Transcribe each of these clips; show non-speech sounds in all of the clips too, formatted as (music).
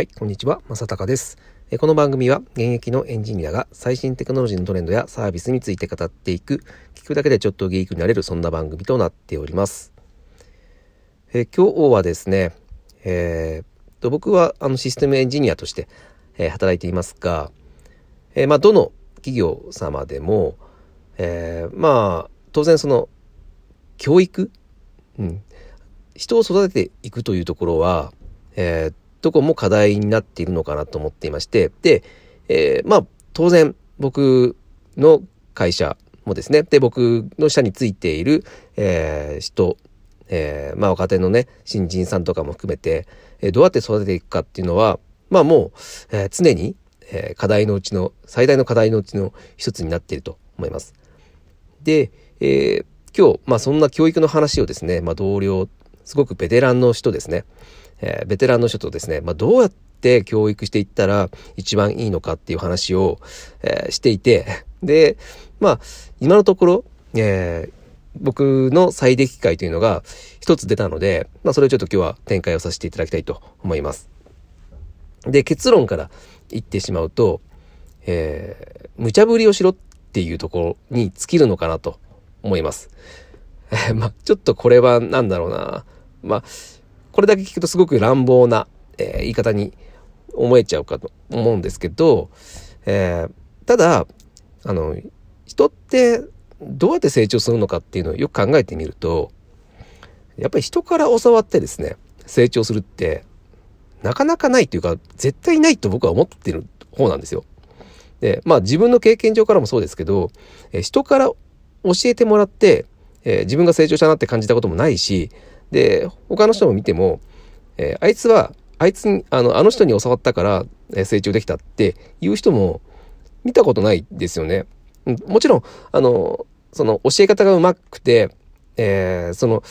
はい、こんにちは、まさたかです。この番組は現役のエンジニアが最新テクノロジーのトレンドやサービスについて語っていく、聞くだけでちょっとギークになれるそんな番組となっております。え今日はですね、えーと僕はあのシステムエンジニアとして、え働いていますが、えーまあどの企業様でも、えーまあ当然その教育、うん、人を育てていくというところは、えーどこも課題になっているのかなと思っていまして、で、えーまあ、当然、僕の会社もですね、で、僕の下についている、えー人、えーまあ、若手のね、新人さんとかも含めて、えーどうやって育てていくかっていうのは、まあ、もう、えー常に、えー課題のうちの、最大の課題のうちの一つになっていると思います。で、えー今日、まあそんな教育の話をですね、まあ同僚、すごくベテランの人ですね、えーベテランの人とですね、まあどうやって教育していったら一番いいのかっていう話を、えーしていて、で、まあ今のところ、えー僕の最適解というのが一つ出たので、まあそれをちょっと今日は展開をさせていただきたいと思います。で、結論から言ってしまうと、えー無茶ぶりをしろっていうところに尽きるのかなと思います。えーまあ、ちょっとこれはなんだろうな。まあ、これだけ聞くとすごく乱暴な、えー言い方に思えちゃうかと思うんですけど、えーただ、あの、人ってどうやって成長するのかっていうのをよく考えてみると、やっぱり人から教わってですね、成長するって、なかなかないというか、絶対ないと僕は思ってる方なんですよ。で、まあ自分の経験上からもそうですけど、え人から教えてもらって、えー自分が成長したなって感じたこともないし、で、他の人も見ても、えーあいつは、あいつに、あの、あの人に教わったから、え成長できたっていう人も見たことないですよね。もちろん、あの、その教え方がうまくて、えーその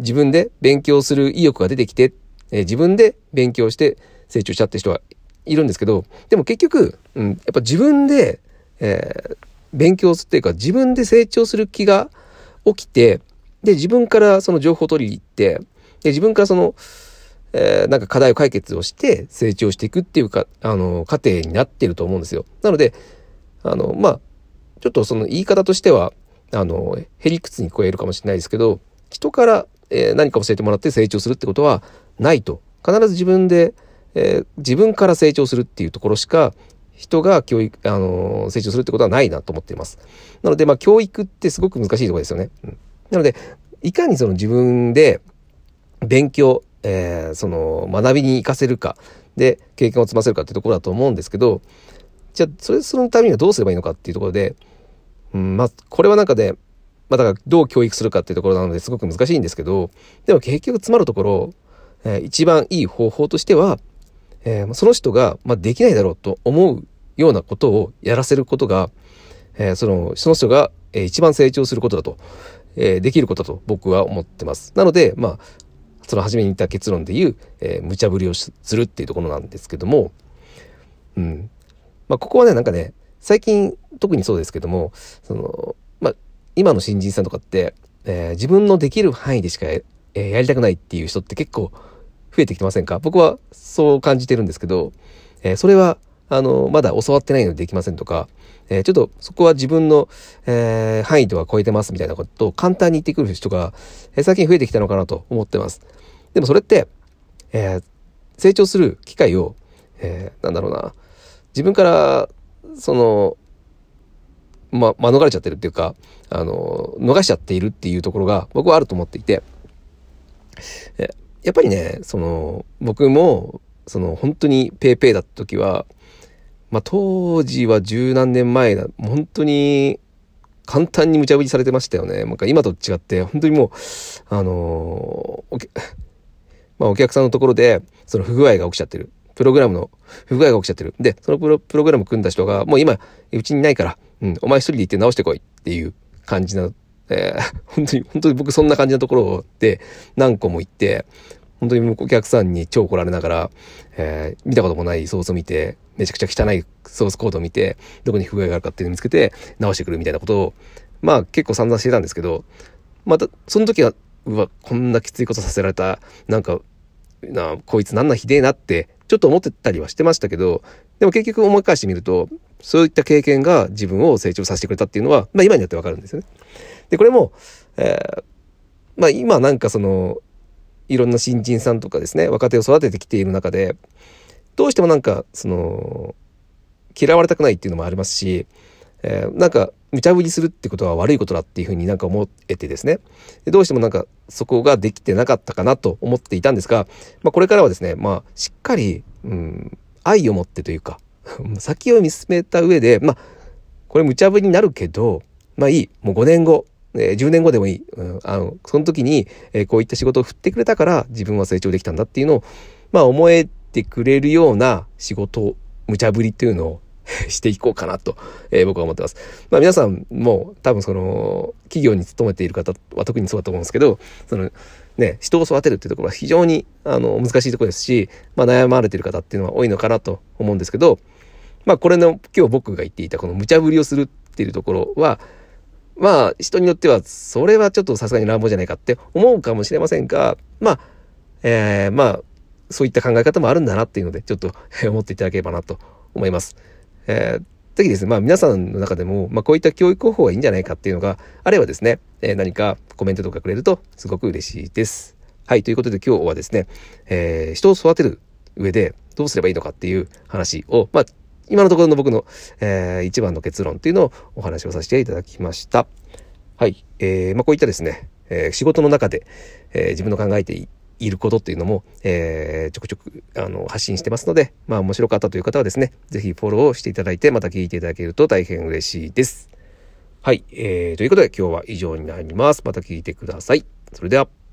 自分で勉強する意欲が出てきて、えー自分で勉強して成長したって人はいるんですけど、でも結局、うん、やっぱ自分で、えー勉強するっていうか自分で成長する気が起きて、で、自分からその情報を取りに行って、で、自分からその、えーなんか課題を解決をして成長していくっていうか、あの、過程になってると思うんですよ。なので、あの、まあ、ちょっとその言い方としては、あの、へりくつに聞こえるかもしれないですけど、人から、えー何か教えてもらって成長するってことはないと。必ず自分で、えー自分から成長するっていうところしか、人が教育、あの成長するってことはないなと思っています。なので、まあ、教育ってすごく難しいところですよね。うんなので、いかにその自分で勉強、えーその学びに活かせるか、で、経験を積ませるかっていうところだと思うんですけど、じゃあ、それ、そのためにはどうすればいいのかっていうところで、うん、まあ、これはなんかで、まあ、だからどう教育するかっていうところなのですごく難しいんですけど、でも結局詰まるところ、えー一番いい方法としては、えーその人が、まあ、できないだろうと思うようなことをやらせることが、えーその、その人が、えー一番成長することだと、えできることと僕は思ってます。なので、まあ、その初めに言った結論で言う、えー無茶ぶりをするっていうところなんですけども、うん。まあ、ここはね、なんかね、最近特にそうですけども、その、まあ、今の新人さんとかって、えー自分のできる範囲でしかや,、えやりたくないっていう人って結構増えてきてませんか？僕はそう感じてるんですけど、えーそれは、あの、まだ教わってないのでできませんとか、えーちょっとそこは自分の、えー範囲では超えてますみたいなことを簡単に言ってくる人が、えー最近増えてきたのかなと思ってます。でもそれって、え成長する機会を、えなんだろうな、自分から、その、ま、免れちゃってるっていうか、あの、逃しちゃっているっていうところが僕はあると思っていて、えやっぱりね、その、僕も、その、本当にペーペーだった時は、まあ、当時は十何年前だ、本当に、簡単に無茶ぶりされてましたよね。なんか今と違って、本当にもう、あのおけ (laughs) まあ、お客さんのところで、その不具合が起きちゃってる。プログラムの不具合が起きちゃってる。で、そのプロプログラム組んだ人が、もう今、うちにないから、うん、お前一人で行って直してこいっていう感じな、えー本当に、本当に僕そんな感じのところで何個も行って、本当にお客さんに超怒られながら、えー見たこともないソースを見て、めちゃくちゃ汚いソースコードを見て、どこに不具合があるかっていうのを見つけて、直してくるみたいなことを、まあ結構散々してたんですけど、また、その時は、うわ、こんなきついことさせられた、なんか、なこいつなんなひでえなってちょっと思ってたりはしてましたけど、でも結局思い返してみると、そういった経験が自分を成長させてくれたっていうのは、まあ今になってわかるんですよね。で、これも、えー、まあ今なんかその、いろんな新人さんとかですね、若手を育ててきている中で、どうしてもなんか、その、嫌われたくないっていうのもありますし、えー、なんか、無茶ぶりするってことは悪いことだっていうふうになんか思えてですね。どうしてもなんかそこができてなかったかなと思っていたんですが、まあこれからはですね、まあしっかり、うん、愛を持ってというか、(laughs) 先を見つめた上で、まあ、これ無茶ぶりになるけど、まあいい。もう5年後、えー、10年後でもいい。うん、あの、その時に、えー、こういった仕事を振ってくれたから自分は成長できたんだっていうのを、まあ思えてくれるような仕事、無茶ぶりっていうのを (laughs) していこうかなと、えー、僕は思ってます。まあ皆さんも多分その企業に勤めている方は特にそうだと思うんですけど、そのね、人を育てるっていうところは非常にあの難しいところですし、まあ悩まれている方っていうのは多いのかなと思うんですけど、まあこれの今日僕が言っていたこの無茶ぶりをするっていうところは、まあ人によってはそれはちょっとさすがに乱暴じゃないかって思うかもしれませんが、まあ、えー、まあそういった考え方もあるんだなっていうのでちょっと思っていただければなと思います。えー、ぜひですね、まあ皆さんの中でも、まあこういった教育方法がいいんじゃないかっていうのがあればですね、えー、何かコメントとかくれるとすごく嬉しいです。はい、ということで今日はですね、えー、人を育てる上でどうすればいいのかっていう話を、まあ今のところの僕の、えー、一番の結論っていうのをお話をさせていただきました。はい、えー、まあこういったですね、えー、仕事の中で、えー、自分の考えていることっていうのも、えー、ちょくちょくあの発信してますので、まあ面白かったという方はですね、是非フォローしていただいて、また聞いていただけると大変嬉しいです。はい、えー、ということで今日は以上になります。また聞いてください。それでは。